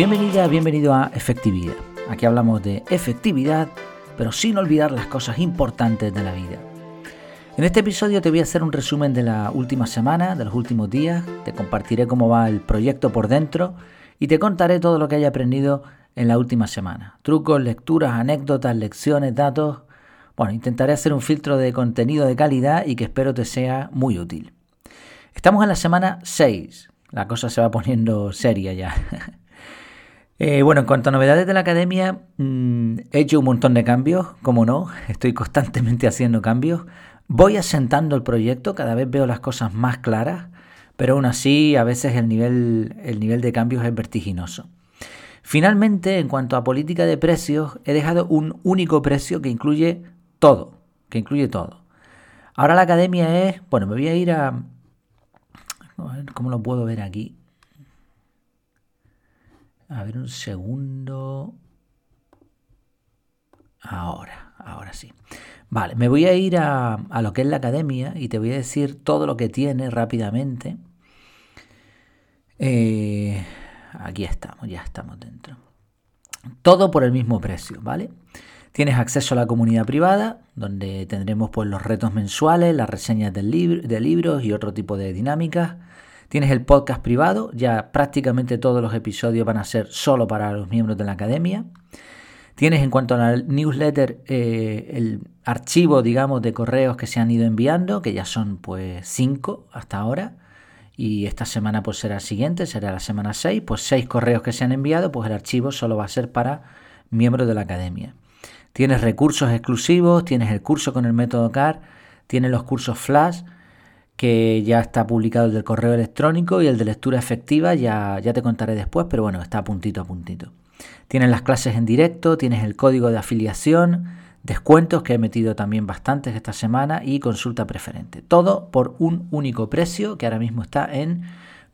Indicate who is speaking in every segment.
Speaker 1: Bienvenida, bienvenido a Efectividad. Aquí hablamos de efectividad, pero sin olvidar las cosas importantes de la vida. En este episodio te voy a hacer un resumen de la última semana, de los últimos días, te compartiré cómo va el proyecto por dentro y te contaré todo lo que haya aprendido en la última semana. Trucos, lecturas, anécdotas, lecciones, datos. Bueno, intentaré hacer un filtro de contenido de calidad y que espero te sea muy útil. Estamos en la semana 6. La cosa se va poniendo seria ya. Eh, bueno, en cuanto a novedades de la academia, mm, he hecho un montón de cambios, como no, estoy constantemente haciendo cambios. Voy asentando el proyecto, cada vez veo las cosas más claras, pero aún así a veces el nivel, el nivel de cambios es vertiginoso. Finalmente, en cuanto a política de precios, he dejado un único precio que incluye todo, que incluye todo. Ahora la academia es, bueno, me voy a ir a... cómo lo puedo ver aquí. A ver un segundo. Ahora, ahora sí. Vale, me voy a ir a, lo que es la academia y te voy a decir todo lo que tiene rápidamente. Eh, aquí estamos, ya estamos dentro. Todo por el mismo precio, ¿vale? Tienes acceso a la comunidad privada, donde tendremos pues, los retos mensuales, las reseñas de libros y otro tipo de dinámicas. Tienes el podcast privado, ya prácticamente todos los episodios van a ser solo para los miembros de la academia. Tienes en cuanto a la newsletter eh, el archivo, digamos, de correos que se han ido enviando, que ya son pues cinco hasta ahora. Y esta semana pues será la siguiente, será la semana 6, pues seis correos que se han enviado, pues el archivo solo va a ser para miembros de la academia. Tienes recursos exclusivos, tienes el curso con el método CAR, tienes los cursos Flash, que ya está publicado el del correo electrónico y el de lectura efectiva, ya, ya te contaré después, pero bueno, está puntito a puntito. Tienes las clases en directo, tienes el código de afiliación, descuentos que he metido también bastantes esta semana y consulta preferente. Todo por un único precio que ahora mismo está en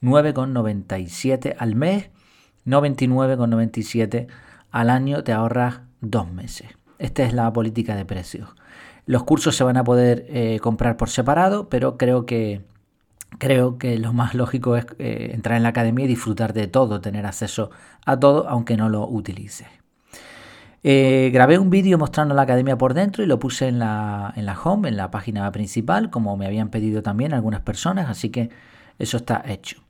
Speaker 1: 9,97 al mes, 99,97 al año, te ahorras dos meses. Esta es la política de precios. Los cursos se van a poder eh, comprar por separado, pero creo que, creo que lo más lógico es eh, entrar en la academia y disfrutar de todo, tener acceso a todo, aunque no lo utilices. Eh, grabé un vídeo mostrando la academia por dentro y lo puse en la, en la home, en la página principal, como me habían pedido también algunas personas, así que eso está hecho.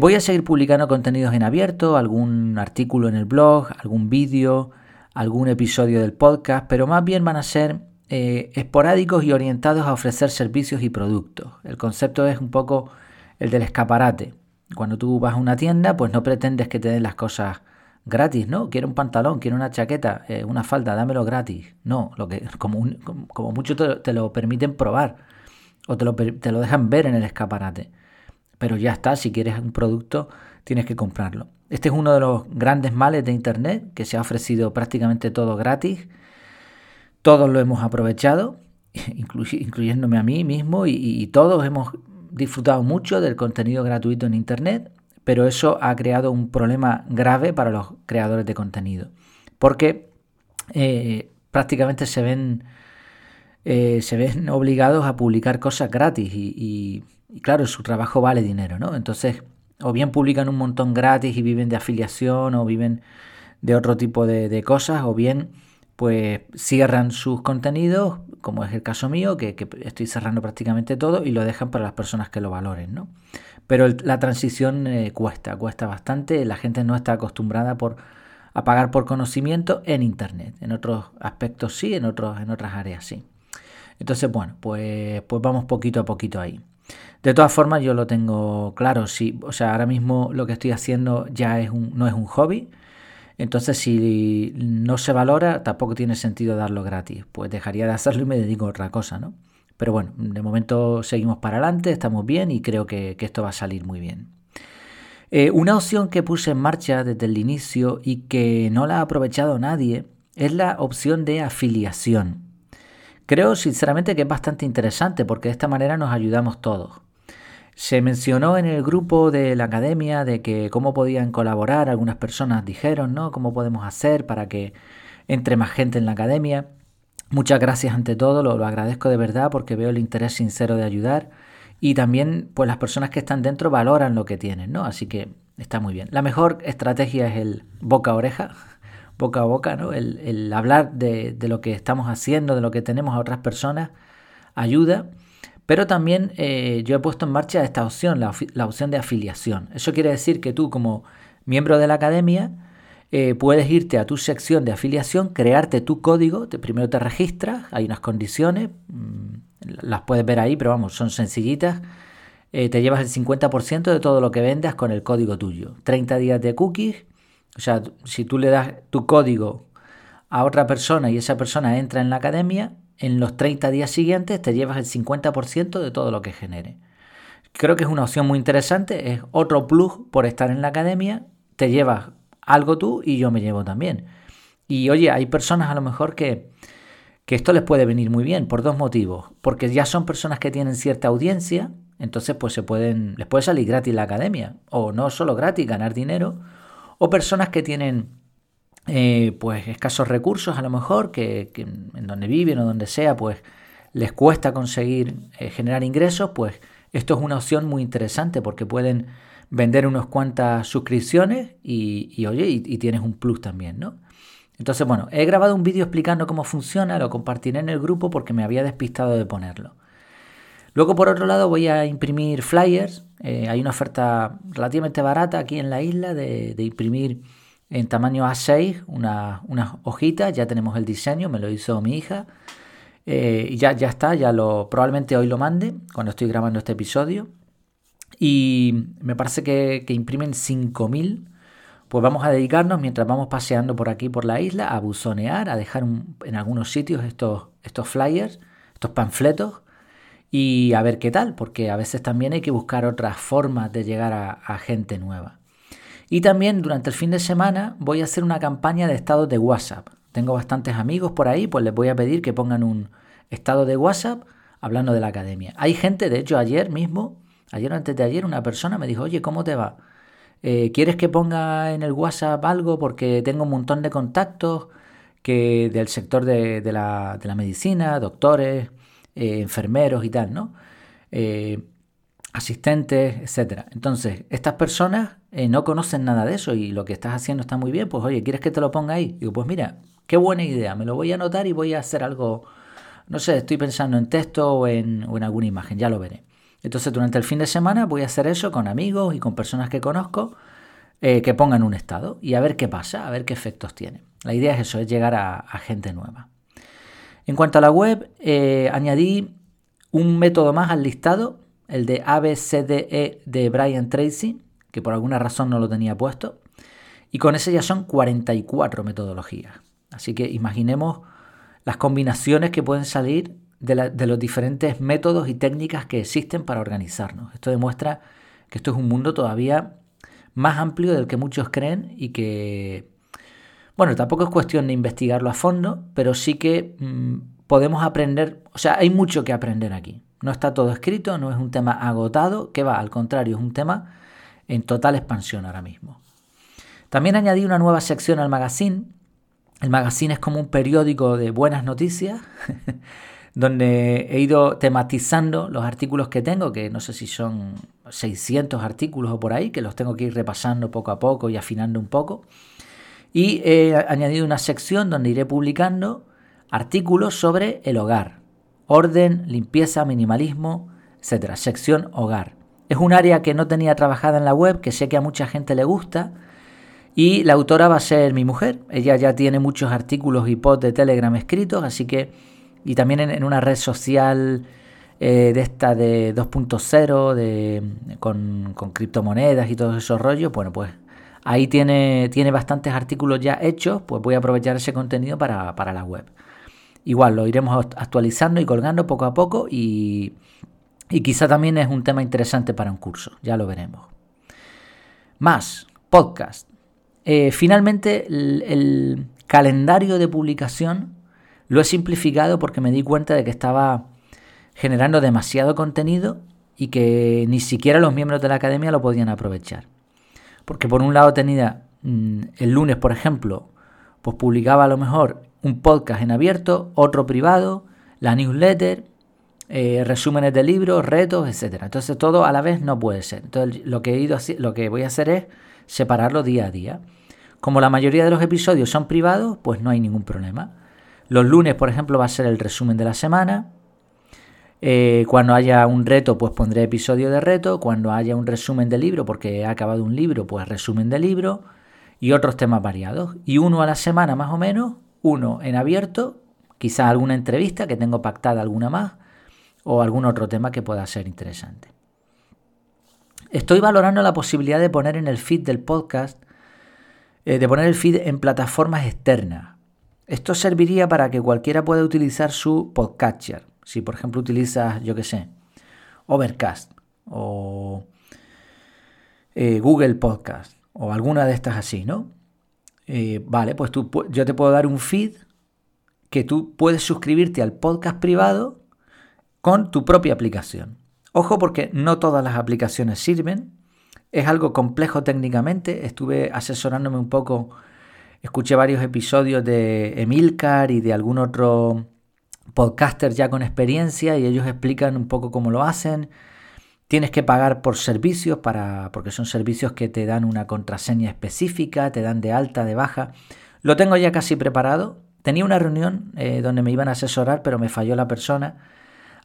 Speaker 1: voy a seguir publicando contenidos en abierto, algún artículo en el blog, algún vídeo, algún episodio del podcast, pero más bien van a ser eh, esporádicos y orientados a ofrecer servicios y productos. El concepto es un poco el del escaparate. Cuando tú vas a una tienda, pues no pretendes que te den las cosas gratis, ¿no? Quiero un pantalón, quiero una chaqueta, eh, una falda, dámelo gratis. No, lo que, como, mucho te, lo permiten probar o te lo, te lo dejan ver en el escaparate. Pero ya está, si quieres un producto, tienes que comprarlo. Este es uno de los grandes males de Internet, que se ha ofrecido prácticamente todo gratis todos lo hemos aprovechado, incluyéndome a mí mismo, y, todos hemos disfrutado mucho del contenido gratuito en Internet, pero eso ha creado un problema grave para los creadores de contenido, porque eh, prácticamente se ven, eh, se ven obligados a publicar cosas gratis y, claro, su trabajo vale dinero, ¿no? Entonces, o bien publican un montón gratis y viven de afiliación o viven de otro tipo de cosas, o bien pues cierran sus contenidos, como es el caso mío, que, estoy cerrando prácticamente todo y lo dejan para las personas que lo valoren, ¿no? Pero la transición eh, cuesta, cuesta bastante, la gente no está acostumbrada por, a pagar por conocimiento en Internet, en otros aspectos sí, en, otros, en otras áreas sí. Entonces, bueno, pues, pues vamos poquito a poquito ahí. De todas formas, yo lo tengo claro, sí, o sea, ahora mismo lo que estoy haciendo ya es un, no es un hobby, entonces, si no se valora, tampoco tiene sentido darlo gratis. Pues dejaría de hacerlo y me dedico a otra cosa, ¿no? Pero bueno, de momento seguimos para adelante, estamos bien y creo que, esto va a salir muy bien. Eh, una opción que puse en marcha desde el inicio y que no la ha aprovechado nadie es la opción de afiliación. Creo sinceramente que es bastante interesante porque de esta manera nos ayudamos todos. Se mencionó en el grupo de la academia de que cómo podían colaborar, algunas personas dijeron, ¿no? ¿Cómo podemos hacer para que entre más gente en la academia? Muchas gracias ante todo, lo, agradezco de verdad porque veo el interés sincero de ayudar y también pues las personas que están dentro valoran lo que tienen, ¿no? Así que está muy bien. La mejor estrategia es el boca a oreja, boca a boca, ¿no? El, hablar de, lo que estamos haciendo, de lo que tenemos a otras personas, ayuda. Pero también eh, yo he puesto en marcha esta opción, la, opción de afiliación. Eso quiere decir que tú como miembro de la academia eh, puedes irte a tu sección de afiliación, crearte tu código, te, primero te registras, hay unas condiciones, mm, las puedes ver ahí, pero vamos, son sencillitas. Eh, te llevas el 50% de todo lo que vendas con el código tuyo. 30 días de cookies, o sea, si tú le das tu código a otra persona y esa persona entra en la academia, en los 30 días siguientes te llevas el 50% de todo lo que genere. Creo que es una opción muy interesante, es otro plus por estar en la academia, te llevas algo tú y yo me llevo también. Y oye, hay personas a lo mejor que, que esto les puede venir muy bien por dos motivos, porque ya son personas que tienen cierta audiencia, entonces pues se pueden les puede salir gratis la academia o no solo gratis, ganar dinero, o personas que tienen eh, pues escasos recursos a lo mejor, que, en donde viven o donde sea, pues les cuesta conseguir eh, generar ingresos, pues esto es una opción muy interesante porque pueden vender unas cuantas suscripciones y, oye, y, tienes un plus también, ¿no? Entonces, bueno, he grabado un vídeo explicando cómo funciona, lo compartiré en el grupo porque me había despistado de ponerlo. Luego, por otro lado, voy a imprimir flyers. Eh, hay una oferta relativamente barata aquí en la isla de imprimir en tamaño A6, unas una hojitas, ya tenemos el diseño, me lo hizo mi hija. Eh, y ya, ya está, ya lo probablemente hoy lo mande cuando estoy grabando este episodio. Y me parece que, que imprimen 5.000. Pues vamos a dedicarnos mientras vamos paseando por aquí por la isla a buzonear, a dejar en algunos sitios estos, estos flyers, estos panfletos y a ver qué tal, porque a veces también hay que buscar otras formas de llegar a gente nueva. Y también durante el fin de semana voy a hacer una campaña de estados de WhatsApp. Tengo bastantes amigos por ahí, pues les voy a pedir que pongan un estado de WhatsApp hablando de la academia. Hay gente, de hecho ayer mismo, ayer o antes de ayer, una persona me dijo, oye, ¿cómo te va? Eh, ¿Quieres que ponga en el WhatsApp algo? Porque tengo un montón de contactos que del sector de, la, medicina, doctores, eh, enfermeros y tal, ¿no? Eh, asistentes, etcétera. Entonces, estas personas eh, no conocen nada de eso y lo que estás haciendo está muy bien, pues oye, ¿quieres que te lo ponga ahí? Digo, pues mira, qué buena idea, me lo voy a anotar y voy a hacer algo, no sé, estoy pensando en texto o en, alguna imagen, ya lo veré. Entonces, durante el fin de semana voy a hacer eso con amigos y con personas que conozco eh, que pongan un estado y a ver qué pasa, a ver qué efectos tiene. La idea es eso, es llegar a, gente nueva. En cuanto a la web, eh, añadí un método más al listado el de ABCDE de Brian Tracy, que por alguna razón no lo tenía puesto. Y con ese ya son 44 metodologías. Así que imaginemos las combinaciones que pueden salir de, los diferentes métodos y técnicas que existen para organizarnos. Esto demuestra que esto es un mundo todavía más amplio del que muchos creen y que, bueno, tampoco es cuestión de investigarlo a fondo, pero sí que mm, podemos aprender, o sea, hay mucho que aprender aquí. No está todo escrito, no es un tema agotado, que va, al contrario, es un tema en total expansión ahora mismo. También añadí una nueva sección al magazine. El magazine es como un periódico de buenas noticias, donde he ido tematizando los artículos que tengo, que no sé si son 600 artículos o por ahí, que los tengo que ir repasando poco a poco y afinando un poco. Y he añadido una sección donde iré publicando artículos sobre el hogar, orden, limpieza, minimalismo, etc. Sección hogar. Es un área que no tenía trabajada en la web, que sé que a mucha gente le gusta. Y la autora va a ser mi mujer. Ella ya tiene muchos artículos y posts de Telegram escritos, así que. Y también en, una red social eh, de esta de 2.0, de, con, con, criptomonedas y todos esos rollos. Bueno, pues ahí tiene, tiene bastantes artículos ya hechos, pues voy a aprovechar ese contenido para, para la web. Igual lo iremos actualizando y colgando poco a poco y, quizá también es un tema interesante para un curso, ya lo veremos. Más, podcast. Eh, finalmente, el, calendario de publicación lo he simplificado porque me di cuenta de que estaba generando demasiado contenido y que ni siquiera los miembros de la academia lo podían aprovechar. Porque por un lado tenía mm, el lunes, por ejemplo, pues publicaba a lo mejor un podcast en abierto, otro privado, la newsletter, eh, resúmenes de libros, retos, etc. Entonces todo a la vez no puede ser. Entonces lo que, he ido, lo que voy a hacer es separarlo día a día. Como la mayoría de los episodios son privados, pues no hay ningún problema. Los lunes, por ejemplo, va a ser el resumen de la semana. Eh, cuando haya un reto, pues pondré episodio de reto. Cuando haya un resumen de libro, porque he acabado un libro, pues resumen de libro. Y otros temas variados. Y uno a la semana más o menos, uno en abierto, quizás alguna entrevista que tengo pactada, alguna más, o algún otro tema que pueda ser interesante. Estoy valorando la posibilidad de poner en el feed del podcast, eh, de poner el feed en plataformas externas. Esto serviría para que cualquiera pueda utilizar su podcatcher. Si por ejemplo utilizas, yo qué sé, Overcast o eh, Google Podcast o alguna de estas así, ¿no? Eh, vale, pues tú, yo te puedo dar un feed que tú puedes suscribirte al podcast privado con tu propia aplicación. Ojo porque no todas las aplicaciones sirven. Es algo complejo técnicamente. Estuve asesorándome un poco, escuché varios episodios de Emilcar y de algún otro podcaster ya con experiencia y ellos explican un poco cómo lo hacen. Tienes que pagar por servicios para porque son servicios que te dan una contraseña específica, te dan de alta, de baja. Lo tengo ya casi preparado. Tenía una reunión eh, donde me iban a asesorar, pero me falló la persona.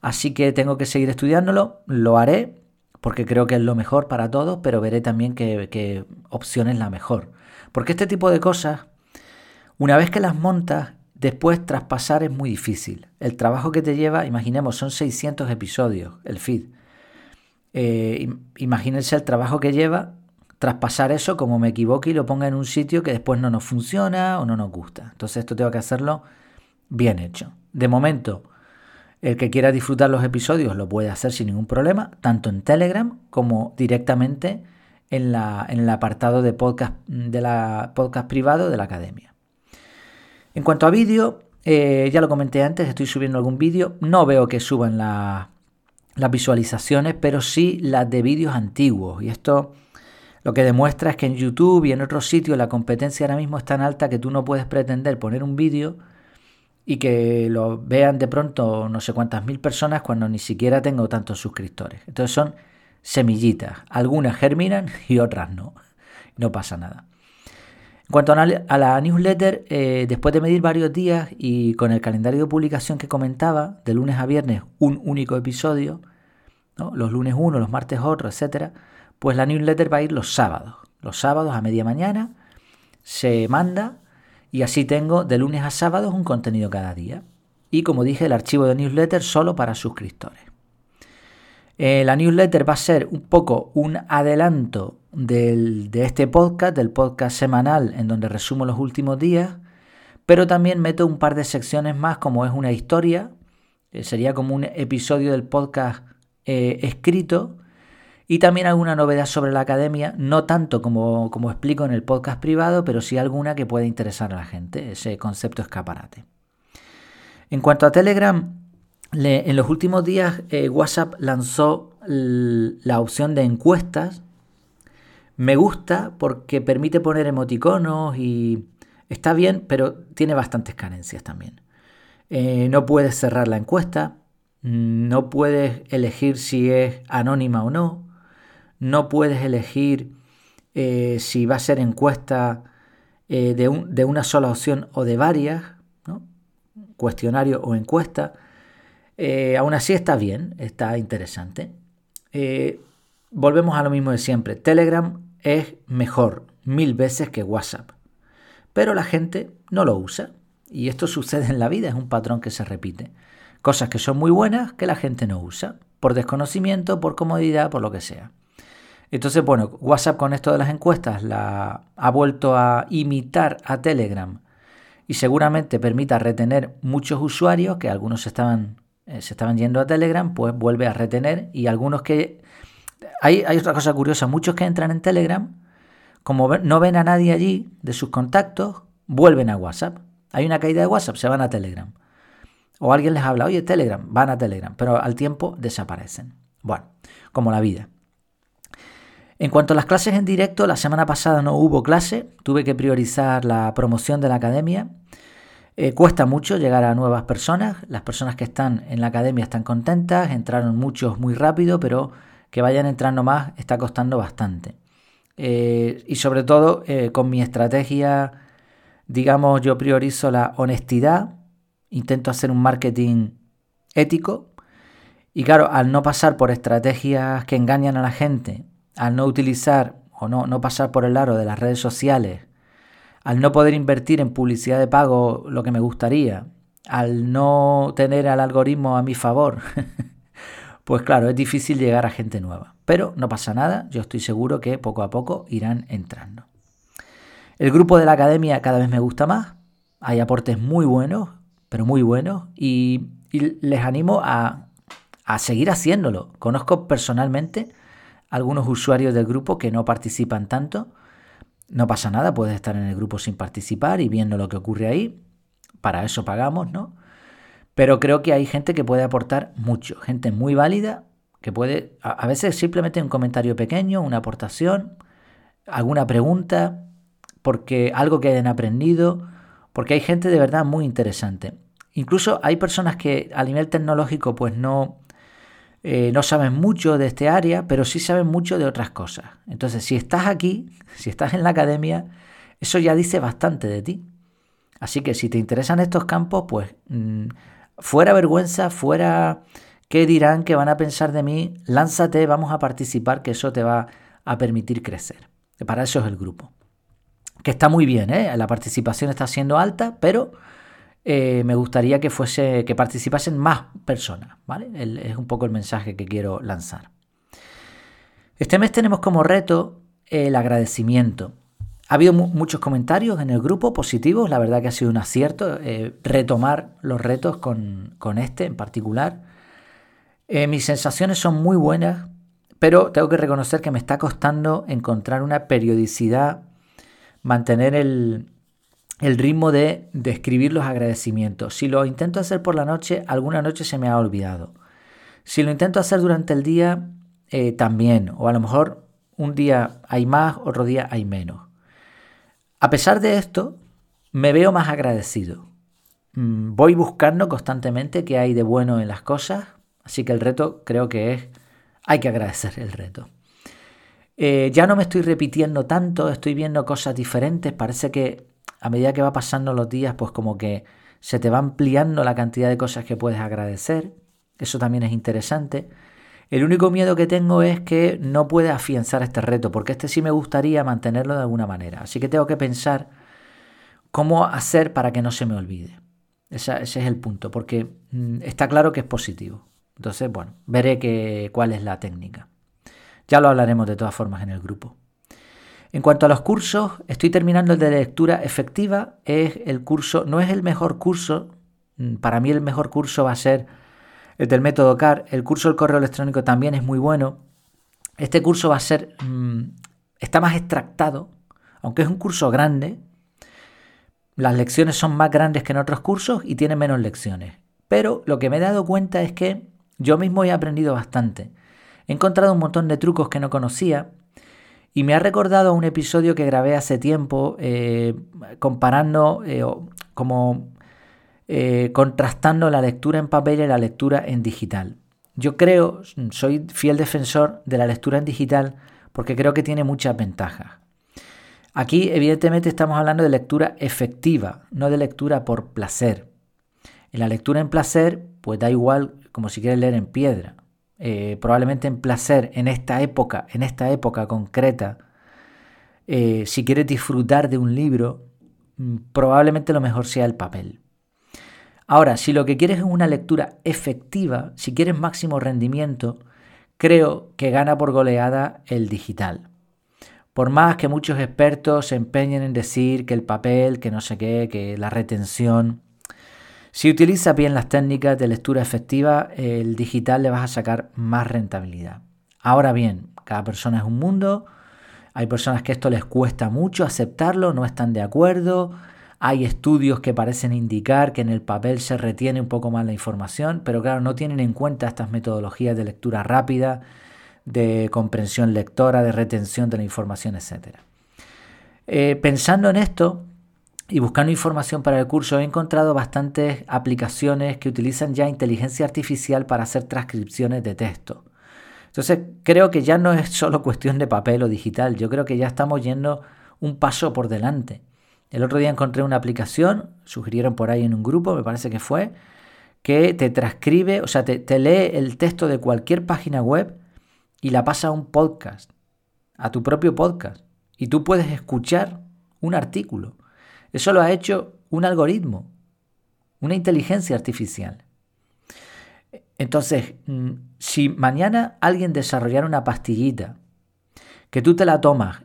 Speaker 1: Así que tengo que seguir estudiándolo. Lo haré porque creo que es lo mejor para todos, pero veré también qué, qué opción es la mejor. Porque este tipo de cosas, una vez que las montas, después traspasar es muy difícil. El trabajo que te lleva, imaginemos, son 600 episodios, el feed. Eh, imagínense el trabajo que lleva traspasar eso como me equivoque y lo ponga en un sitio que después no nos funciona o no nos gusta. Entonces esto tengo que hacerlo bien hecho. De momento, el que quiera disfrutar los episodios lo puede hacer sin ningún problema, tanto en Telegram como directamente en, la, en el apartado de podcast, de la podcast privado de la academia. En cuanto a vídeo, eh, ya lo comenté antes, estoy subiendo algún vídeo. No veo que suban las visualizaciones, pero sí las de vídeos antiguos. Y esto lo que demuestra es que en YouTube y en otros sitios la competencia ahora mismo es tan alta que tú no puedes pretender poner un vídeo y que lo vean de pronto no sé cuántas mil personas cuando ni siquiera tengo tantos suscriptores. Entonces son semillitas. Algunas germinan y otras no. No pasa nada. En cuanto a la newsletter, eh, después de medir varios días y con el calendario de publicación que comentaba, de lunes a viernes un único episodio, los lunes uno, los martes otro, etcétera, pues la newsletter va a ir los sábados. Los sábados a media mañana se manda y así tengo de lunes a sábados un contenido cada día. Y como dije, el archivo de newsletter solo para suscriptores. Eh, la newsletter va a ser un poco un adelanto de este podcast, del podcast semanal en donde resumo los últimos días, pero también meto un par de secciones más como es una historia, sería como un episodio del podcast eh, escrito y también alguna novedad sobre la academia, no tanto como, como explico en el podcast privado, pero sí alguna que pueda interesar a la gente, ese concepto escaparate. En cuanto a Telegram, en los últimos días eh, WhatsApp lanzó la opción de encuestas. Me gusta porque permite poner emoticonos y está bien, pero tiene bastantes carencias también. Eh, no puedes cerrar la encuesta, no puedes elegir si es anónima o no, no puedes elegir eh, si va a ser encuesta eh, de, una sola opción o de varias, cuestionario o encuesta. Aún así está bien, está interesante. Volvemos a lo mismo de siempre. Telegram es mejor mil veces que WhatsApp, pero la gente no lo usa. Y esto sucede en la vida, es un patrón que se repite. Cosas que son muy buenas que la gente no usa, por desconocimiento, por comodidad, por lo que sea. Entonces, bueno, WhatsApp con esto de las encuestas la ha vuelto a imitar a Telegram y seguramente permita retener muchos usuarios que algunos estaban, eh, se estaban yendo a Telegram, pues vuelve a retener y algunos que... Hay, otra cosa curiosa, muchos que entran en Telegram, como no ven a nadie allí de sus contactos, vuelven a WhatsApp. Hay una caída de WhatsApp, se van a Telegram. O alguien les habla, oye, Telegram, van a Telegram, pero al tiempo desaparecen. Bueno, como la vida. En cuanto a las clases en directo, la semana pasada no hubo clase, tuve que priorizar la promoción de la academia. Eh, cuesta mucho llegar a nuevas personas, las personas que están en la academia están contentas, entraron muchos muy rápido, pero que vayan entrando más está costando bastante. eh, y sobre todo eh, con mi estrategia, digamos, yo priorizo la honestidad, intento hacer un marketing ético y claro, al no pasar por estrategias que engañan a la gente, al no utilizar o no, no pasar por el aro de las redes sociales, al no poder invertir en publicidad de pago lo que me gustaría, al no tener al algoritmo a mi favor, pues claro, es difícil llegar a gente nueva. Pero no pasa nada, yo estoy seguro que poco a poco irán entrando. El grupo de la academia cada vez me gusta más, hay aportes muy buenos, pero muy buenos, y, les animo a, a seguir haciéndolo. Conozco personalmente algunos usuarios del grupo que no participan tanto. No pasa nada, puedes estar en el grupo sin participar y viendo lo que ocurre ahí. Para eso pagamos, ¿no? Pero creo que hay gente que puede aportar mucho, gente muy válida, que puede, a, veces simplemente un comentario pequeño, una aportación, alguna pregunta, porque algo que hayan aprendido, porque hay gente de verdad muy interesante. Incluso hay personas que a nivel tecnológico pues no, eh, no saben mucho de este área, pero sí saben mucho de otras cosas. Entonces, si estás aquí, si estás en la academia, eso ya dice bastante de ti. Así que si te interesan estos campos, pues mm, fuera vergüenza, fuera qué dirán, qué van a pensar de mí, lánzate, vamos a participar, que eso te va a permitir crecer. Para eso es el grupo. Que está muy bien, ¿eh? la participación está siendo alta, pero eh, me gustaría que fuese, que participasen más personas, ¿vale? es un poco el mensaje que quiero lanzar. Este mes tenemos como reto el agradecimiento. Ha habido muchos comentarios en el grupo positivos, la verdad que ha sido un acierto eh, retomar los retos con, este en particular. Eh, mis sensaciones son muy buenas, pero tengo que reconocer que me está costando encontrar una periodicidad, mantener el, ritmo de, escribir los agradecimientos. Si lo intento hacer por la noche, alguna noche se me ha olvidado. Si lo intento hacer durante el día, eh, también. O a lo mejor un día hay más, otro día hay menos. A pesar de esto, me veo más agradecido. Mm, voy buscando constantemente qué hay de bueno en las cosas, así que el reto creo que es, hay que agradecer el reto. Eh, ya no me estoy repitiendo tanto, estoy viendo cosas diferentes, parece que a medida que va pasando los días, pues como que se te va ampliando la cantidad de cosas que puedes agradecer. Eso también es interesante. El único miedo que tengo es que no pueda afianzar este reto, porque este sí me gustaría mantenerlo de alguna manera. Así que tengo que pensar cómo hacer para que no se me olvide. ese es el punto, porque mm, está claro que es positivo. Entonces, bueno, veré cuál es la técnica. Ya lo hablaremos de todas formas en el grupo. En cuanto a los cursos, estoy terminando el de lectura efectiva. Es el curso, no es el mejor curso. Mm, para mí el mejor curso va a ser el del método CAR. El curso del correo electrónico también es muy bueno. Este curso va a ser, mm, está más extractado, aunque es un curso grande. Las lecciones son más grandes que en otros cursos y tiene menos lecciones. Pero lo que me he dado cuenta es que yo mismo he aprendido bastante. He encontrado un montón de trucos que no conocía y me ha recordado un episodio que grabé hace tiempo eh, comparando, eh, como eh, contrastando la lectura en papel y la lectura en digital. Yo creo, soy fiel defensor de la lectura en digital porque creo que tiene muchas ventajas. Aquí evidentemente estamos hablando de lectura efectiva, no de lectura por placer. En la lectura en placer, pues da igual como si quieres leer en piedra. Eh, probablemente en placer en esta época, en esta época concreta, eh, si quieres disfrutar de un libro, mm, probablemente lo mejor sea el papel. Ahora, si lo que quieres es una lectura efectiva, si quieres máximo rendimiento, creo que gana por goleada el digital. Por más que muchos expertos se empeñen en decir que el papel, que no sé qué, que la retención, si utilizas bien las técnicas de lectura efectiva, el digital le vas a sacar más rentabilidad. Ahora bien, cada persona es un mundo. Hay personas que esto les cuesta mucho aceptarlo, no están de acuerdo. Hay estudios que parecen indicar que en el papel se retiene un poco más la información, pero claro, no tienen en cuenta estas metodologías de lectura rápida, de comprensión lectora, de retención de la información, etc. Eh, pensando en esto, y buscando información para el curso he encontrado bastantes aplicaciones que utilizan ya inteligencia artificial para hacer transcripciones de texto. Entonces creo que ya no es solo cuestión de papel o digital, yo creo que ya estamos yendo un paso por delante. El otro día encontré una aplicación, sugirieron por ahí en un grupo, me parece que fue, que te transcribe, o sea, te, te lee el texto de cualquier página web y la pasa a un podcast, a tu propio podcast. Y tú puedes escuchar un artículo. Eso lo ha hecho un algoritmo, una inteligencia artificial. Entonces, mm, si mañana alguien desarrollara una pastillita que tú te la tomas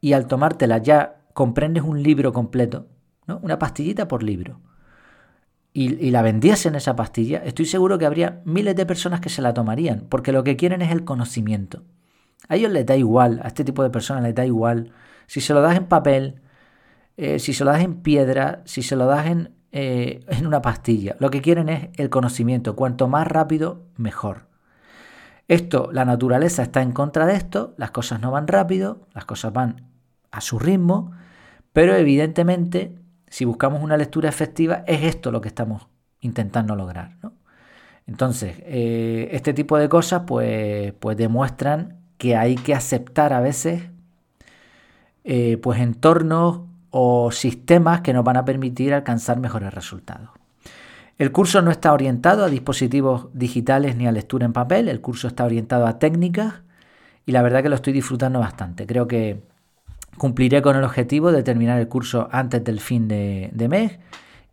Speaker 1: y al tomártela ya comprendes un libro completo, ¿no? una pastillita por libro, y, la vendiesen esa pastilla, estoy seguro que habría miles de personas que se la tomarían, porque lo que quieren es el conocimiento. A ellos les da igual, a este tipo de personas les da igual, si se lo das en papel, eh, si se lo das en piedra, si se lo das en, eh, en una pastilla. Lo que quieren es el conocimiento. Cuanto más rápido, mejor. Esto, la naturaleza está en contra de esto, las cosas no van rápido, las cosas van a su ritmo, pero evidentemente, si buscamos una lectura efectiva, es esto lo que estamos intentando lograr. Entonces, eh, este tipo de cosas pues, pues demuestran que hay que aceptar a veces eh, pues entornos o sistemas que nos van a permitir alcanzar mejores resultados. El curso no está orientado a dispositivos digitales ni a lectura en papel, el curso está orientado a técnicas y la verdad que lo estoy disfrutando bastante. Creo que cumpliré con el objetivo de terminar el curso antes del fin de, mes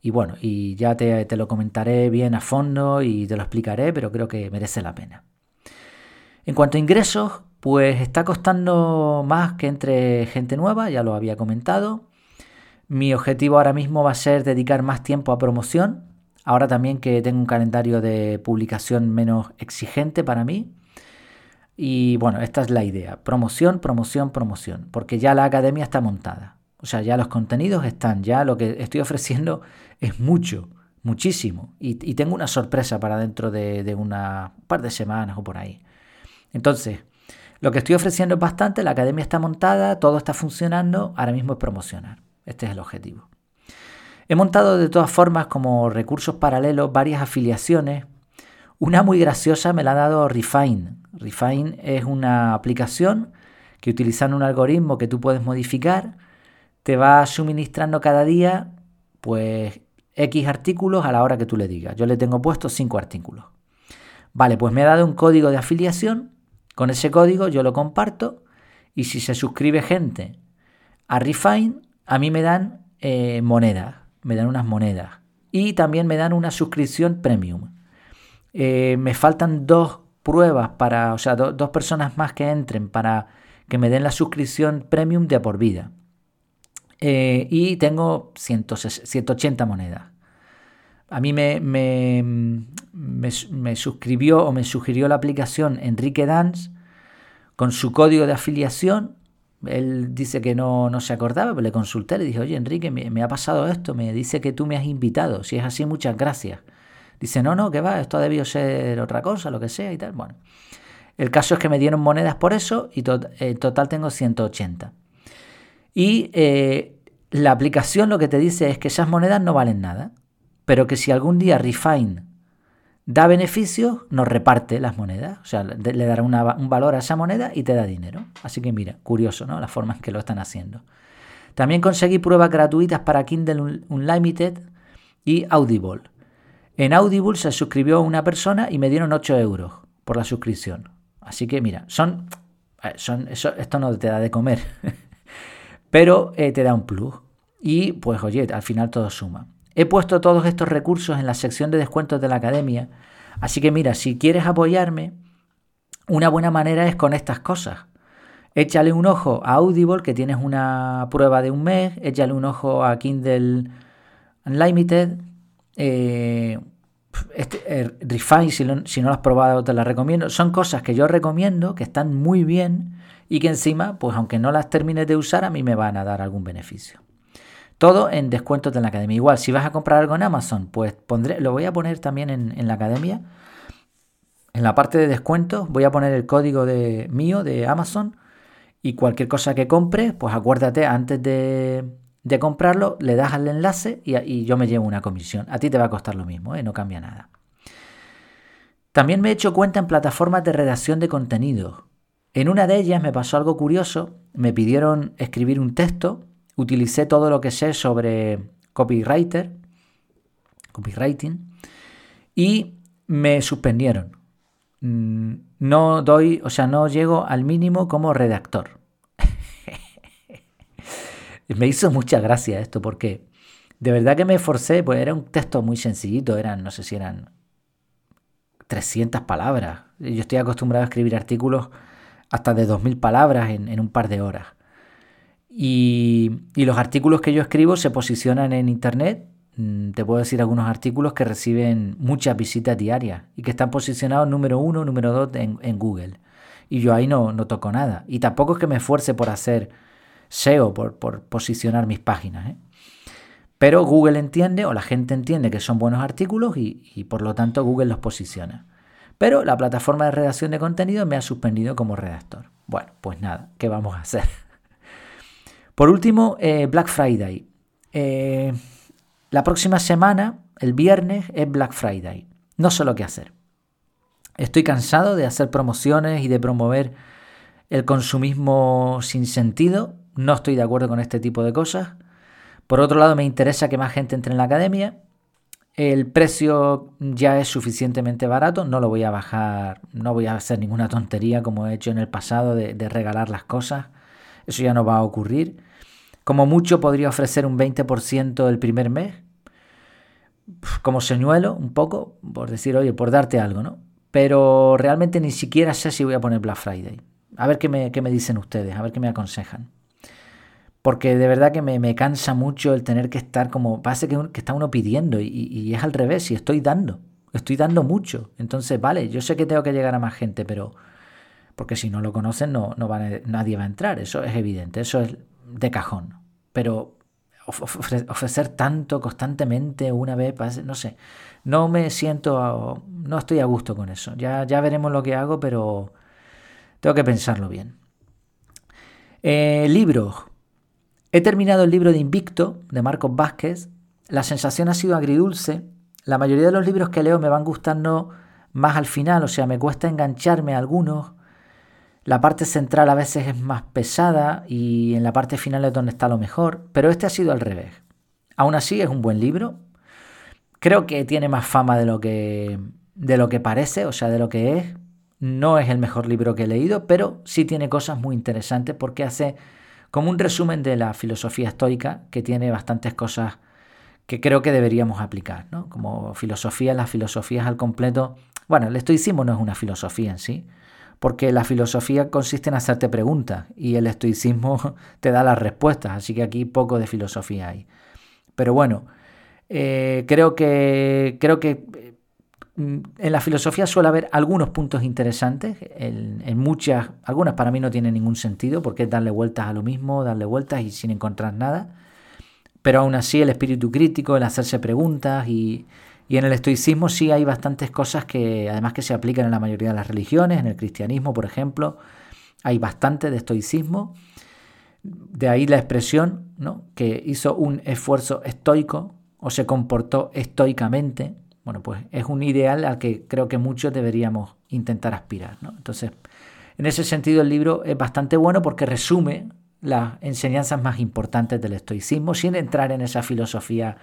Speaker 1: y bueno, y ya te, te, lo comentaré bien a fondo y te lo explicaré, pero creo que merece la pena. En cuanto a ingresos, pues está costando más que entre gente nueva, ya lo había comentado. Mi objetivo ahora mismo va a ser dedicar más tiempo a promoción. Ahora también que tengo un calendario de publicación menos exigente para mí. Y bueno, esta es la idea. Promoción, promoción, promoción. Porque ya la academia está montada. O sea, ya los contenidos están, ya lo que estoy ofreciendo es mucho, muchísimo. Y, tengo una sorpresa para dentro de, de una par de semanas o por ahí. Entonces, lo que estoy ofreciendo es bastante, la academia está montada, todo está funcionando, ahora mismo es promocionar. Este es el objetivo. He montado de todas formas como recursos paralelos varias afiliaciones. Una muy graciosa me la ha dado Refine. Refine es una aplicación que utilizando un algoritmo que tú puedes modificar, te va suministrando cada día pues X artículos a la hora que tú le digas. Yo le tengo puesto 5 artículos. Vale, pues me ha dado un código de afiliación. Con ese código yo lo comparto y si se suscribe gente a Refine, a mí me dan eh, monedas, me dan unas monedas. Y también me dan una suscripción premium. Eh, me faltan dos pruebas para, o sea, dos personas más que entren para que me den la suscripción premium de por vida. Eh, y tengo 180 monedas. A mí me, me, me, suscribió o me sugirió la aplicación Enrique Dance con su código de afiliación él dice que no, no se acordaba, pero le consulté, le dije, oye Enrique, me, ha pasado esto, me dice que tú me has invitado, si es así, muchas gracias. Dice, no, no, que va, esto ha debido ser otra cosa, lo que sea y tal. Bueno, el caso es que me dieron monedas por eso y en total tengo 180. Y eh, la aplicación lo que te dice es que esas monedas no valen nada, pero que si algún día Refine da beneficios, nos reparte las monedas. O sea, le dará un valor a esa moneda y te da dinero. Así que mira, curioso, ¿no? La forma en que lo están haciendo. También conseguí pruebas gratuitas para Kindle Unlimited y Audible. En Audible se suscribió una persona y me dieron 8 euros por la suscripción. Así que mira, son, eh, son esto no te da de comer, pero eh, te da un plus. Y pues oye, al final todo suma. He puesto todos estos recursos en la sección de descuentos de la academia, así que mira, si quieres apoyarme, una buena manera es con estas cosas. Échale un ojo a Audible, que tienes una prueba de un mes, échale un ojo a Kindle Unlimited, eh, este, eh, Refine, si, no lo has probado, te la recomiendo. Son cosas que yo recomiendo, que están muy bien y que encima, pues aunque no las termines de usar, a mí me van a dar algún beneficio. Todo en descuentos de la academia. Igual, si vas a comprar algo en Amazon, pues pondré, lo voy a poner también en, la academia. En la parte de descuentos voy a poner el código de mío de Amazon y cualquier cosa que compre, pues acuérdate antes de, comprarlo, le das al enlace y, yo me llevo una comisión. A ti te va a costar lo mismo, ¿eh? no cambia nada. También me he hecho cuenta en plataformas de redacción de contenido. En una de ellas me pasó algo curioso, me pidieron escribir un texto, utilicé todo lo que sé sobre copywriter, copywriting, y me suspendieron. Mm, no doy, o sea, no llego al mínimo como redactor. Me hizo mucha gracia esto porque de verdad que me esforcé, pues era un texto muy sencillito, eran, no sé si eran 300 palabras. Yo estoy acostumbrado a escribir artículos hasta de 2.000 palabras en, un par de horas. Y, y, los artículos que yo escribo se posicionan en Internet. Mm, te puedo decir algunos artículos que reciben muchas visitas diarias y que están posicionados número uno, número dos en, Google. Y yo ahí no, no, toco nada. Y tampoco es que me esfuerce por hacer SEO, por, posicionar mis páginas. ¿eh? Pero Google entiende o la gente entiende que son buenos artículos y, por lo tanto Google los posiciona. Pero la plataforma de redacción de contenido me ha suspendido como redactor. Bueno, pues nada, ¿qué vamos a hacer? Por último, eh, Black Friday. Eh, la próxima semana, el viernes, es Black Friday. No sé lo que hacer. Estoy cansado de hacer promociones y de promover el consumismo sin sentido. No estoy de acuerdo con este tipo de cosas. Por otro lado, me interesa que más gente entre en la academia. El precio ya es suficientemente barato, no lo voy a bajar, no voy a hacer ninguna tontería como he hecho en el pasado de, regalar las cosas. Eso ya no va a ocurrir. Como mucho podría ofrecer un 20% el primer mes, como señuelo, un poco, por decir, oye, por darte algo, ¿no? Pero realmente ni siquiera sé si voy a poner Black Friday. A ver qué me, qué me dicen ustedes, a ver qué me aconsejan. Porque de verdad que me, cansa mucho el tener que estar como, parece que, está uno pidiendo y, es al revés, y estoy dando, estoy dando mucho. Entonces, vale, yo sé que tengo que llegar a más gente, pero porque si no lo conocen no, no nadie va a entrar, eso es evidente, eso es de cajón. Pero ofrecer tanto constantemente una vez, no sé, no me siento, no estoy a gusto con eso. Ya, ya veremos lo que hago, pero tengo que pensarlo bien. Eh, libros. He terminado el libro de Invicto, de Marcos Vázquez. La sensación ha sido agridulce. La mayoría de los libros que leo me van gustando más al final, o sea, me cuesta engancharme a algunos. La parte central a veces es más pesada y en la parte final es donde está lo mejor, pero este ha sido al revés. Aún así es un buen libro. Creo que tiene más fama de lo que de lo que parece, o sea, de lo que es. No es el mejor libro que he leído, pero sí tiene cosas muy interesantes porque hace como un resumen de la filosofía estoica que tiene bastantes cosas que creo que deberíamos aplicar, ¿no? Como filosofía, las filosofías al completo. Bueno, el estoicismo no es una filosofía en sí, porque la filosofía consiste en hacerte preguntas y el estoicismo te da las respuestas, así que aquí poco de filosofía hay. Pero bueno, eh, creo que creo que en la filosofía suele haber algunos puntos interesantes, en, muchas, algunas para mí no tienen ningún sentido porque es darle vueltas a lo mismo, darle vueltas y sin encontrar nada, pero aún así el espíritu crítico, el hacerse preguntas y, en el estoicismo sí hay bastantes cosas que además que se aplican en la mayoría de las religiones, en el cristianismo por ejemplo, hay bastante de estoicismo, de ahí la expresión que hizo un esfuerzo estoico o se comportó estoicamente bueno, pues es un ideal al que creo que muchos deberíamos intentar aspirar. ¿no? Entonces, en ese sentido el libro es bastante bueno porque resume las enseñanzas más importantes del estoicismo sin entrar en esa filosofía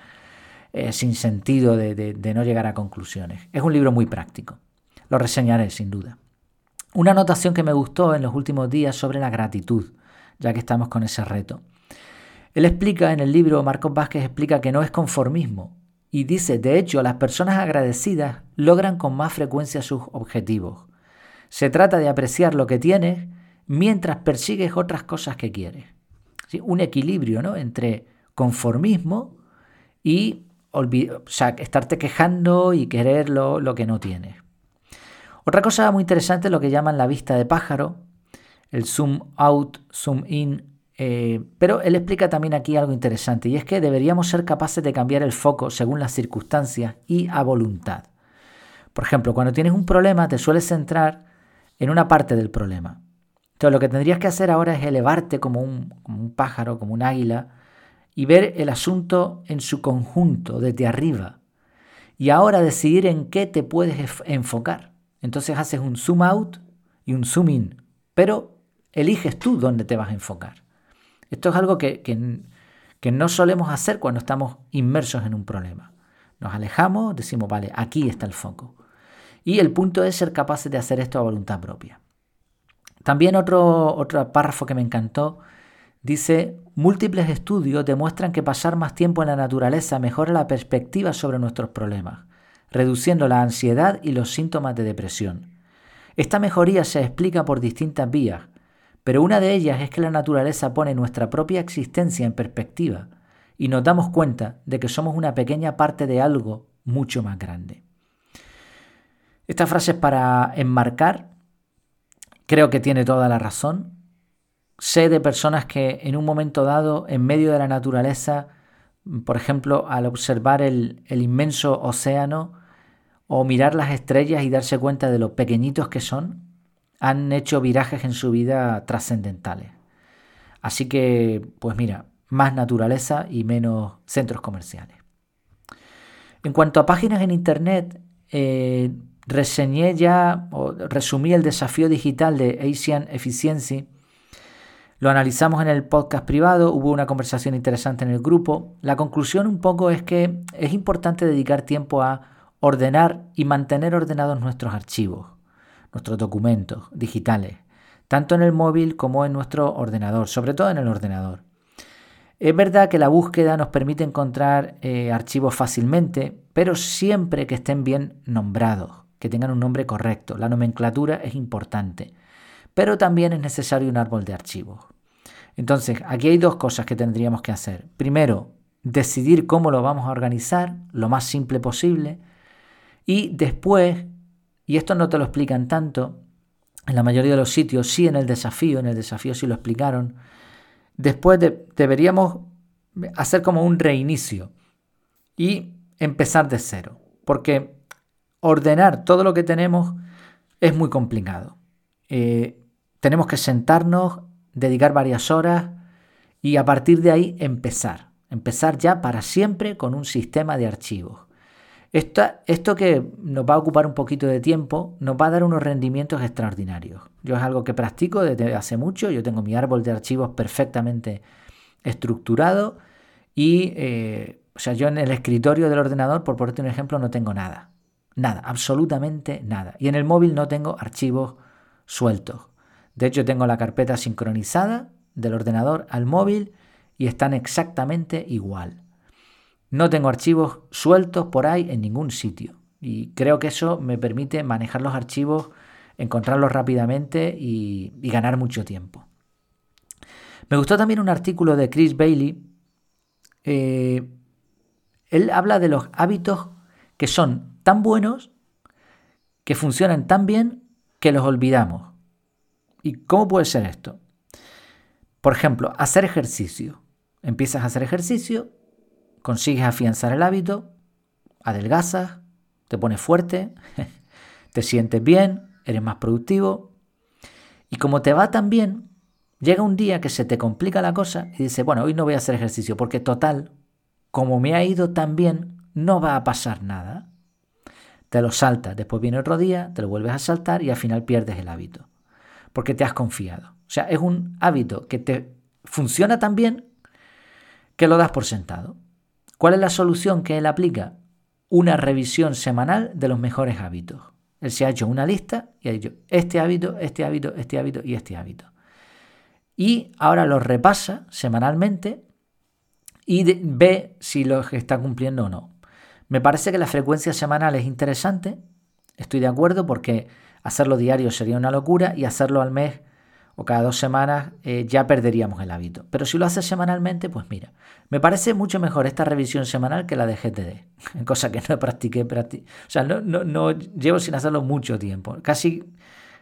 Speaker 1: eh, sin sentido de, de no llegar a conclusiones. Es un libro muy práctico. Lo reseñaré sin duda. Una anotación que me gustó en los últimos días sobre la gratitud, ya que estamos con ese reto. Él explica en el libro, Marcos Vázquez explica que no es conformismo, y dice, de hecho, las personas agradecidas logran con más frecuencia sus objetivos. Se trata de apreciar lo que tienes mientras persigues otras cosas que quieres. Un equilibrio ¿no? entre conformismo y estarte quejando y querer lo, lo que no tienes. Otra cosa muy interesante es lo que llaman la vista de pájaro, el zoom out, zoom in eh, pero él explica también aquí algo interesante y es que deberíamos ser capaces de cambiar el foco según las circunstancias y a voluntad. Por ejemplo, cuando tienes un problema te sueles centrar en una parte del problema. Entonces lo que tendrías que hacer ahora es elevarte como un, como un pájaro, como un águila, y ver el asunto en su conjunto, desde arriba. Y ahora decidir en qué te puedes enfocar. Entonces haces un zoom out y un zoom in, pero eliges tú dónde te vas a enfocar. Esto es algo que, que no solemos hacer cuando estamos inmersos en un problema. Nos alejamos, decimos, vale, aquí está el foco. Y el punto es ser capaces de hacer esto a voluntad propia. También otro, otro párrafo que me encantó dice, múltiples estudios demuestran que pasar más tiempo en la naturaleza mejora la perspectiva sobre nuestros problemas, reduciendo la ansiedad y los síntomas de depresión. Esta mejoría se explica por distintas vías, pero una de ellas es que la naturaleza pone nuestra propia existencia en perspectiva y nos damos cuenta de que somos una pequeña parte de algo mucho más grande. Esta frase es para enmarcar, creo que tiene toda la razón. Sé de personas que en un momento dado, en medio de la naturaleza, por ejemplo, al observar el, inmenso océano o mirar las estrellas y darse cuenta de lo pequeñitos que son, han hecho virajes en su vida trascendentales. Así que, pues mira, más naturaleza y menos centros comerciales. En cuanto a páginas en Internet, eh, reseñé ya o resumí el desafío digital de Asian Efficiency. Lo analizamos en el podcast privado, hubo una conversación interesante en el grupo. La conclusión un poco es que es importante dedicar tiempo a ordenar y mantener ordenados nuestros archivos, nuestros documentos digitales, tanto en el móvil como en nuestro ordenador, sobre todo en el ordenador. Es verdad que la búsqueda nos permite encontrar eh, archivos fácilmente, pero siempre que estén bien nombrados, que tengan un nombre correcto. La nomenclatura es importante, pero también es necesario un árbol de archivos. Entonces, aquí hay dos cosas que tendríamos que hacer. Primero, decidir cómo lo vamos a organizar, lo más simple posible. Y después, y esto no te lo explican tanto, en la mayoría de los sitios, sí en el desafío, en el desafío sí lo explicaron, Después deberíamos hacer como un reinicio y empezar de cero, porque ordenar todo lo que tenemos es muy complicado. Eh, tenemos que sentarnos, dedicar varias horas y a partir de ahí empezar. Empezar ya para siempre con un sistema de archivos. Esto, que nos va a ocupar un poquito de tiempo nos va a dar unos rendimientos extraordinarios. Yo es algo que practico desde hace mucho, yo tengo mi árbol de archivos perfectamente estructurado y, eh, o sea, yo en el escritorio del ordenador, por ponerte un ejemplo, no tengo nada. Nada, absolutamente nada. Y en el móvil no tengo archivos sueltos. De hecho, tengo la carpeta sincronizada del ordenador al móvil y están exactamente igual. No tengo archivos sueltos por ahí en ningún sitio. Y creo que eso me permite manejar los archivos, encontrarlos rápidamente y, ganar mucho tiempo. Me gustó también un artículo de Chris Bailey. Eh, él habla de los hábitos que son tan buenos, que funcionan tan bien, que los olvidamos. ¿Y cómo puede ser esto? Por ejemplo, hacer ejercicio. Empiezas a hacer ejercicio consigues afianzar el hábito, adelgazas, te pones fuerte, te sientes bien, eres más productivo. Y como te va tan bien, llega un día que se te complica la cosa y dices, bueno, hoy no voy a hacer ejercicio porque total, como me ha ido tan bien, no va a pasar nada. Te lo saltas, después viene otro día, te lo vuelves a saltar y al final pierdes el hábito. Porque te has confiado. O sea, es un hábito que te funciona tan bien que lo das por sentado. ¿Cuál es la solución que él aplica? Una revisión semanal de los mejores hábitos. Él se ha hecho una lista y ha dicho este hábito, este hábito, este hábito y este hábito. Y ahora los repasa semanalmente y ve si los está cumpliendo o no. Me parece que la frecuencia semanal es interesante, estoy de acuerdo porque hacerlo diario sería una locura y hacerlo al mes o cada dos semanas eh, ya perderíamos el hábito. Pero si lo haces semanalmente, pues mira, me parece mucho mejor esta revisión semanal que la de GTD, cosa que no practiqué, o sea, no, no, llevo sin hacerlo mucho tiempo. Casi,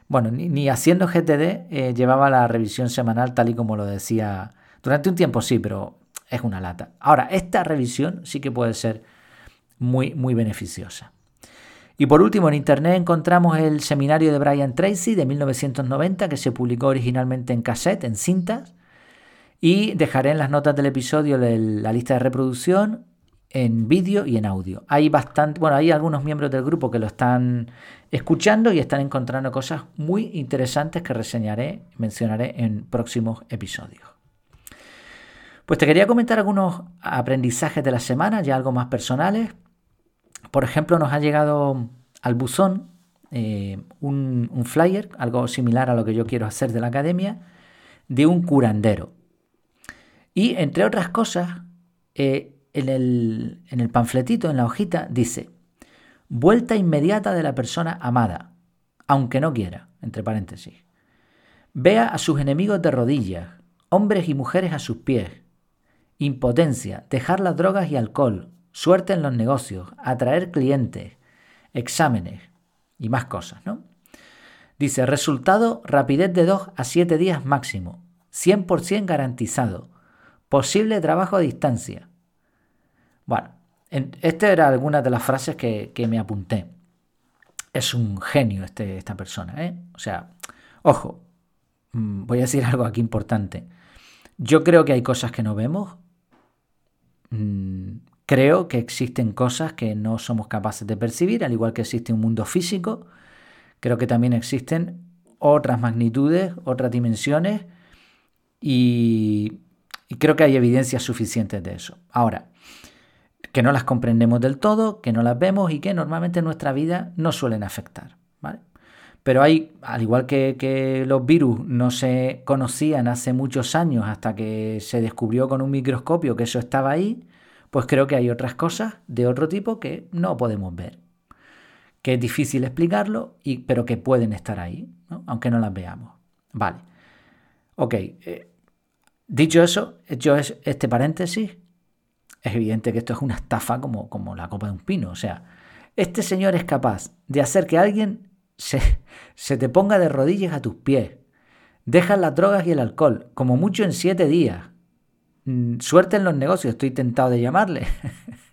Speaker 1: bueno, ni, haciendo GTD eh, llevaba la revisión semanal tal y como lo decía. Durante un tiempo sí, pero es una lata. Ahora, esta revisión sí que puede ser muy, muy beneficiosa. Y por último, en Internet encontramos el seminario de Brian Tracy de 1990 que se publicó originalmente en cassette, en cintas. Y dejaré en las notas del episodio la lista de reproducción en vídeo y en audio. Hay bastante, bueno, hay algunos miembros del grupo que lo están escuchando y están encontrando cosas muy interesantes que reseñaré, mencionaré en próximos episodios. Pues te quería comentar algunos aprendizajes de la semana, ya algo más personales. Por ejemplo, nos ha llegado al buzón eh, un, flyer, algo similar a lo que yo quiero hacer de la academia, de un curandero. Y entre otras cosas, eh, en, el, en el panfletito, en la hojita, dice, vuelta inmediata de la persona amada, aunque no quiera, entre paréntesis. Vea a sus enemigos de rodillas, hombres y mujeres a sus pies. Impotencia, dejar las drogas y alcohol, suerte en los negocios, atraer clientes, exámenes y más cosas, ¿no? Dice, resultado, rapidez de 2 a 7 días máximo, 100% garantizado, posible trabajo a distancia. Bueno, esta era alguna de las frases que, me apunté. Es un genio este, esta persona, ¿eh? O sea, ojo, mm, voy a decir algo aquí importante. Yo creo que hay cosas que no vemos. Creo que existen cosas que no somos capaces de percibir, al igual que existe un mundo físico. Creo que también existen otras magnitudes, otras dimensiones y creo que hay evidencias suficientes de eso. Ahora, que no las comprendemos del todo, que no las vemos y que normalmente en nuestra vida no suelen afectar. ¿vale? Pero hay, al igual que, los virus no se conocían hace muchos años hasta que se descubrió con un microscopio que eso estaba ahí, pues creo que hay otras cosas de otro tipo que no podemos ver. Que es difícil explicarlo, pero que pueden estar ahí, aunque no las veamos. Vale. Ok. Eh, dicho eso, hecho este paréntesis, es evidente que esto es una estafa como, como la copa de un pino. O sea, este señor es capaz de hacer que alguien se, se te ponga de rodillas a tus pies. Deja las drogas y el alcohol, como mucho en siete días. Mm, suerte en los negocios, estoy tentado de llamarle.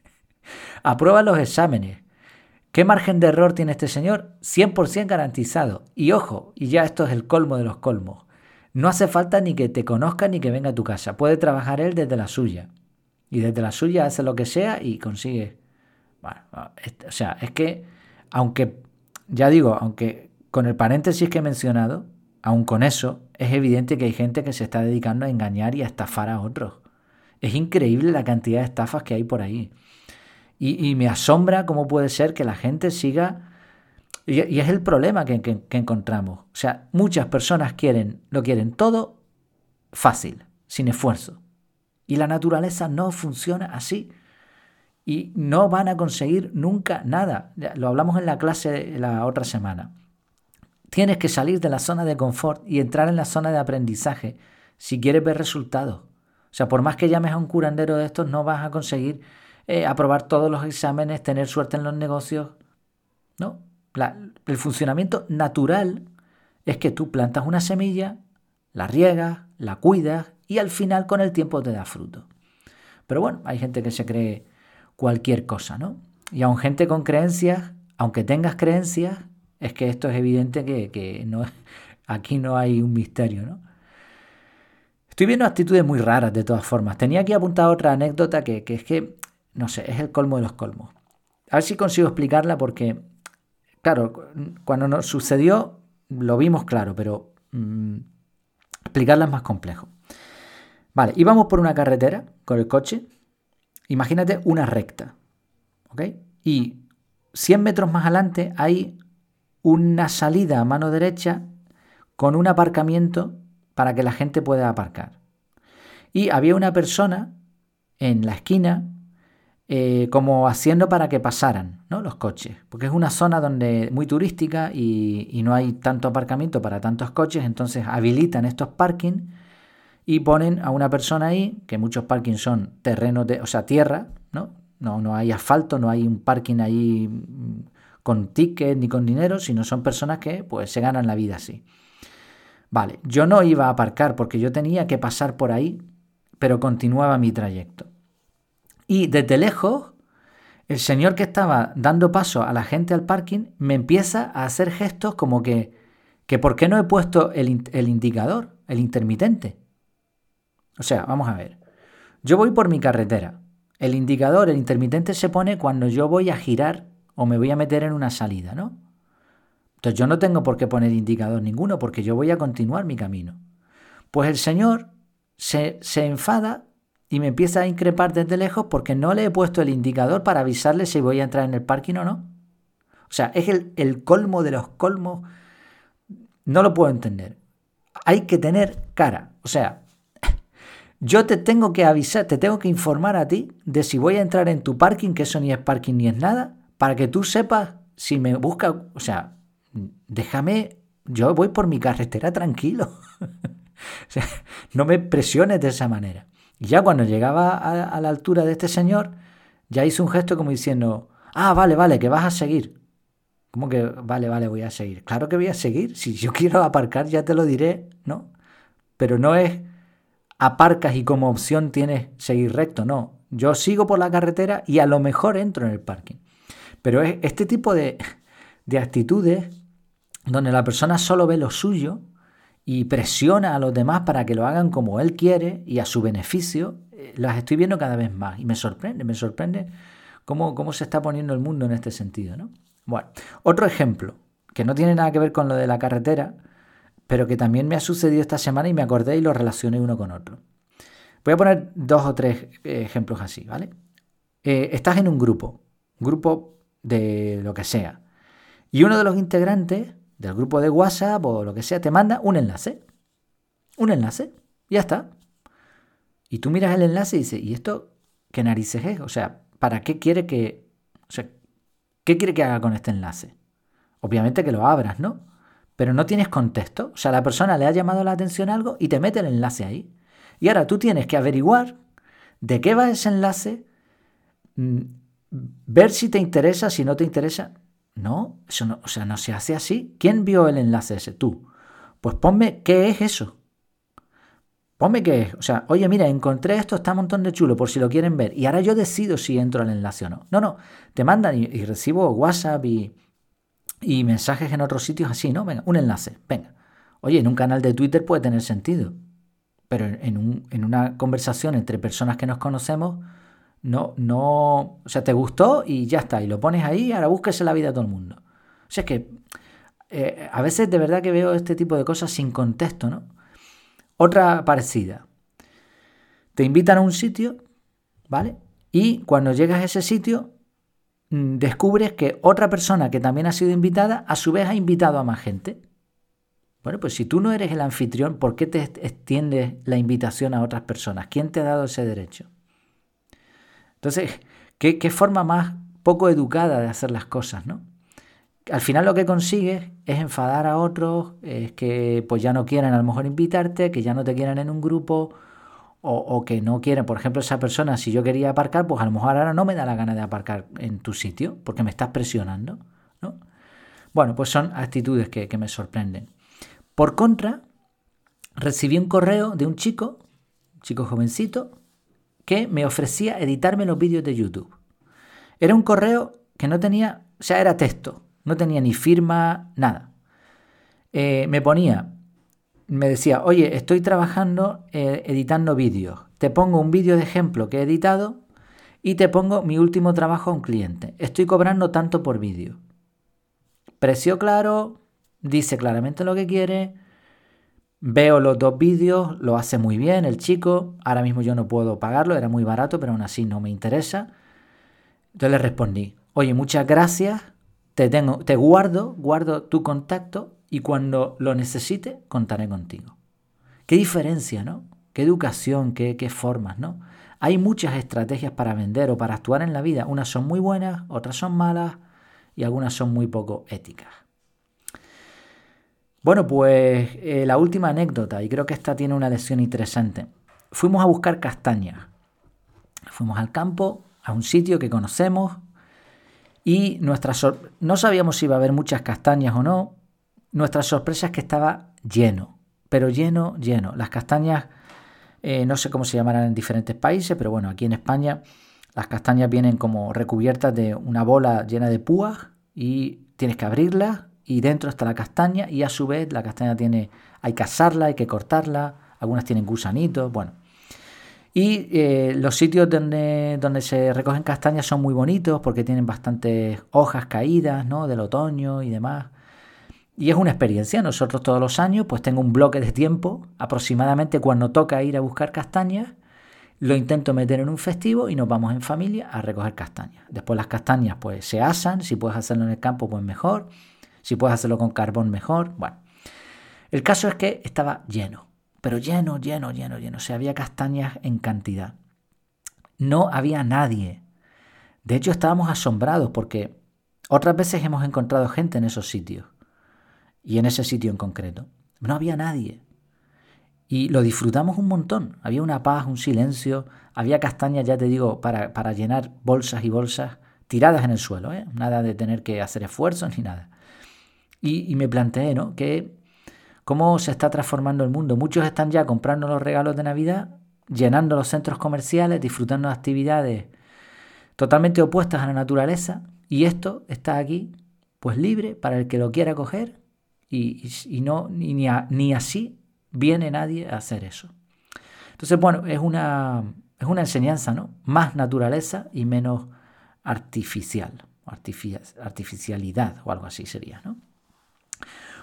Speaker 1: Aprueba los exámenes. ¿Qué margen de error tiene este señor? 100% garantizado. Y ojo, y ya esto es el colmo de los colmos. No hace falta ni que te conozca ni que venga a tu casa. Puede trabajar él desde la suya. Y desde la suya hace lo que sea y consigue. Bueno, o sea, es que, aunque, ya digo, aunque con el paréntesis que he mencionado, aun con eso, es evidente que hay gente que se está dedicando a engañar y a estafar a otros. Es increíble la cantidad de estafas que hay por ahí. Y, me asombra cómo puede ser que la gente siga... Y, es el problema que, encontramos. O sea, muchas personas quieren, lo quieren todo fácil, sin esfuerzo. Y la naturaleza no funciona así. Y no van a conseguir nunca nada. Lo hablamos en la clase la otra semana. Tienes que salir de la zona de confort y entrar en la zona de aprendizaje si quieres ver resultados. O sea, por más que llames a un curandero de estos, no vas a conseguir eh, aprobar todos los exámenes, tener suerte en los negocios. No. el funcionamiento natural es que tú plantas una semilla, la riegas, la cuidas y al final con el tiempo te da fruto. Pero bueno, hay gente que se cree cualquier cosa, ¿no? Y aun gente con creencias, aunque tengas creencias, es que esto es evidente que, no, aquí no hay un misterio, ¿no? Estoy viendo actitudes muy raras de todas formas. Tenía aquí apuntada otra anécdota que, es que, no sé, es el colmo de los colmos. A ver si consigo explicarla porque, claro, cuando nos sucedió lo vimos claro, pero mm, explicarla es más complejo. Vale, íbamos por una carretera con el coche. Imagínate una recta. ¿Ok? Y 100 metros más adelante hay una salida a mano derecha con un aparcamiento para que la gente pueda aparcar. Y había una persona en la esquina eh, como haciendo para que pasaran ¿no? los coches, porque es una zona donde muy turística y, no hay tanto aparcamiento para tantos coches, entonces habilitan estos parkings y ponen a una persona ahí, que muchos parkings son terrenos de, o sea, tierra, ¿no? No, no hay asfalto, no hay un parking ahí mm, con ticket ni con dinero, sino son personas que pues se ganan la vida así. Vale, yo no iba a aparcar porque yo tenía que pasar por ahí, pero continuaba mi trayecto. Y desde lejos, el señor que estaba dando paso a la gente al parking me empieza a hacer gestos como que, que ¿por qué no he puesto el, el indicador, el intermitente? O sea, vamos a ver. Yo voy por mi carretera. El indicador, el intermitente se pone cuando yo voy a girar o me voy a meter en una salida, ¿no? Entonces yo no tengo por qué poner indicador ninguno porque yo voy a continuar mi camino. Pues el Señor se, se enfada y me empieza a increpar desde lejos porque no le he puesto el indicador para avisarle si voy a entrar en el parking o no. O sea, es el, el colmo de los colmos. No lo puedo entender. Hay que tener cara. O sea, yo te tengo que avisar, te tengo que informar a ti de si voy a entrar en tu parking, que eso ni es parking ni es nada, para que tú sepas si me busca, o sea, déjame, yo voy por mi carretera tranquilo. no me presiones de esa manera. Y ya cuando llegaba a, la altura de este señor, ya hizo un gesto como diciendo, ah, vale, vale, que vas a seguir. ¿Cómo que vale, vale, voy a seguir? Claro que voy a seguir. Si yo quiero aparcar, ya te lo diré, ¿no? Pero no es aparcas y como opción tienes seguir recto. No, yo sigo por la carretera y a lo mejor entro en el parking. Pero es este tipo de, de actitudes donde la persona solo ve lo suyo y presiona a los demás para que lo hagan como él quiere y a su beneficio, eh, las estoy viendo cada vez más y me sorprende, me sorprende cómo, cómo se está poniendo el mundo en este sentido. ¿no? Bueno, otro ejemplo que no tiene nada que ver con lo de la carretera, pero que también me ha sucedido esta semana y me acordé y lo relacioné uno con otro. Voy a poner dos o tres eh, ejemplos así, ¿vale? Eh, estás en un grupo, grupo de lo que sea, y uno de los integrantes del grupo de WhatsApp o lo que sea te manda un enlace. Un enlace, ya está. Y tú miras el enlace y dices, ¿y esto qué narices es? O sea, ¿para qué quiere que... O sea, ¿qué quiere que haga con este enlace? Obviamente que lo abras, ¿no? pero no tienes contexto. O sea, la persona le ha llamado la atención algo y te mete el enlace ahí. Y ahora tú tienes que averiguar de qué va ese enlace, mm, ver si te interesa, si no te interesa. No, eso no, o sea, no se hace así. ¿Quién vio el enlace ese? Tú. Pues ponme qué es eso. Ponme qué es. O sea, oye, mira, encontré esto, está un montón de chulo, por si lo quieren ver. Y ahora yo decido si entro al enlace o no. No, no. Te mandan y recibo WhatsApp y, y mensajes en otros sitios así, ¿no? Venga, un enlace, venga. Oye, en un canal de Twitter puede tener sentido, pero en, un, en una conversación entre personas que nos conocemos, no, no, o sea, te gustó y ya está, y lo pones ahí, ahora búsquese la vida a todo el mundo. O sea, es que eh, a veces de verdad que veo este tipo de cosas sin contexto, ¿no? Otra parecida. Te invitan a un sitio, ¿vale? Y cuando llegas a ese sitio, Mm, descubres que otra persona que también ha sido invitada, a su vez ha invitado a más gente. Bueno, pues si tú no eres el anfitrión, ¿por qué te extiendes la invitación a otras personas? ¿Quién te ha dado ese derecho? Entonces, ¿qué, forma más poco educada de hacer las cosas, no? Al final lo que consigues es enfadar a otros, es que pues ya no quieren a lo mejor invitarte, que ya no te quieren en un grupo, o, que no quieren, por ejemplo, esa persona, si yo quería aparcar, pues a lo mejor ahora no me da la gana de aparcar en tu sitio porque me estás presionando. ¿no? Bueno, pues son actitudes que, que me sorprenden. Por contra, recibí un correo de un chico, un chico jovencito, que me ofrecía editarme los vídeos de YouTube. Era un correo que no tenía, o sea, era texto, no tenía ni firma, nada. Eh, me ponía, me decía, oye, estoy trabajando eh, editando vídeos. Te pongo un vídeo de ejemplo que he editado y te pongo mi último trabajo a un cliente. Estoy cobrando tanto por vídeo. Precio claro, dice claramente lo que quiere. Veo los dos vídeos, lo hace muy bien el chico. Ahora mismo yo no puedo pagarlo, era muy barato, pero aún así no me interesa. Entonces le respondí, oye, muchas gracias, te, tengo, te guardo, guardo tu contacto y cuando lo necesite contaré contigo. Qué diferencia, ¿no? Qué educación, qué, qué formas, ¿no? Hay muchas estrategias para vender o para actuar en la vida. Unas son muy buenas, otras son malas y algunas son muy poco éticas. Bueno, pues eh, la última anécdota, y creo que esta tiene una lección interesante. Fuimos a buscar castañas. Fuimos al campo, a un sitio que conocemos, y nuestra no sabíamos si iba a haber muchas castañas o no, nuestra sorpresa es que estaba lleno, pero lleno, lleno. Las castañas, eh, no sé cómo se llamarán en diferentes países, pero bueno, aquí en España las castañas vienen como recubiertas de una bola llena de púas y tienes que abrirla y dentro está la castaña y a su vez la castaña tiene, hay que asarla, hay que cortarla, algunas tienen gusanitos, bueno. Y eh, los sitios donde, donde se recogen castañas son muy bonitos porque tienen bastantes hojas caídas, ¿no? Del otoño y demás. Y es una experiencia. Nosotros todos los años, pues tengo un bloque de tiempo, aproximadamente cuando toca ir a buscar castañas, lo intento meter en un festivo y nos vamos en familia a recoger castañas. Después las castañas, pues se asan. Si puedes hacerlo en el campo, pues mejor. Si puedes hacerlo con carbón, mejor. Bueno, el caso es que estaba lleno pero lleno, lleno, lleno, lleno. O sea, había castañas en cantidad. No había nadie. De hecho, estábamos asombrados porque otras veces hemos encontrado gente en esos sitios. Y en ese sitio en concreto. No había nadie. Y lo disfrutamos un montón. Había una paz, un silencio. Había castañas, ya te digo, para, para llenar bolsas y bolsas tiradas en el suelo. ¿eh? Nada de tener que hacer esfuerzos ni nada. Y, me planteé, ¿no? Que cómo se está transformando el mundo. Muchos están ya comprando los regalos de Navidad, llenando los centros comerciales, disfrutando de actividades totalmente opuestas a la naturaleza, y esto está aquí, pues libre para el que lo quiera coger, y, no, ni, ni, así viene nadie a hacer eso. Entonces, bueno, es una, es una enseñanza, ¿no? Más naturaleza y menos artificial, artificialidad o algo así sería, ¿no?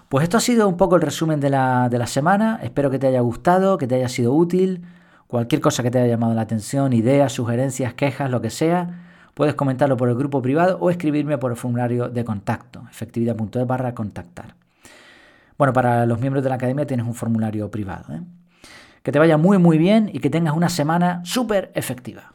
Speaker 1: Pues esto ha sido un poco el resumen de la, de la semana. Espero que te haya gustado, que te haya sido útil. Cualquier cosa que te haya llamado la atención, ideas, sugerencias, quejas, lo que sea, puedes comentarlo por el grupo privado o escribirme por el formulario de contacto, efectividad.es barra contactar. Bueno, para los miembros de la academia tienes un formulario privado. ¿eh? Que te vaya muy muy bien y que tengas una semana súper efectiva.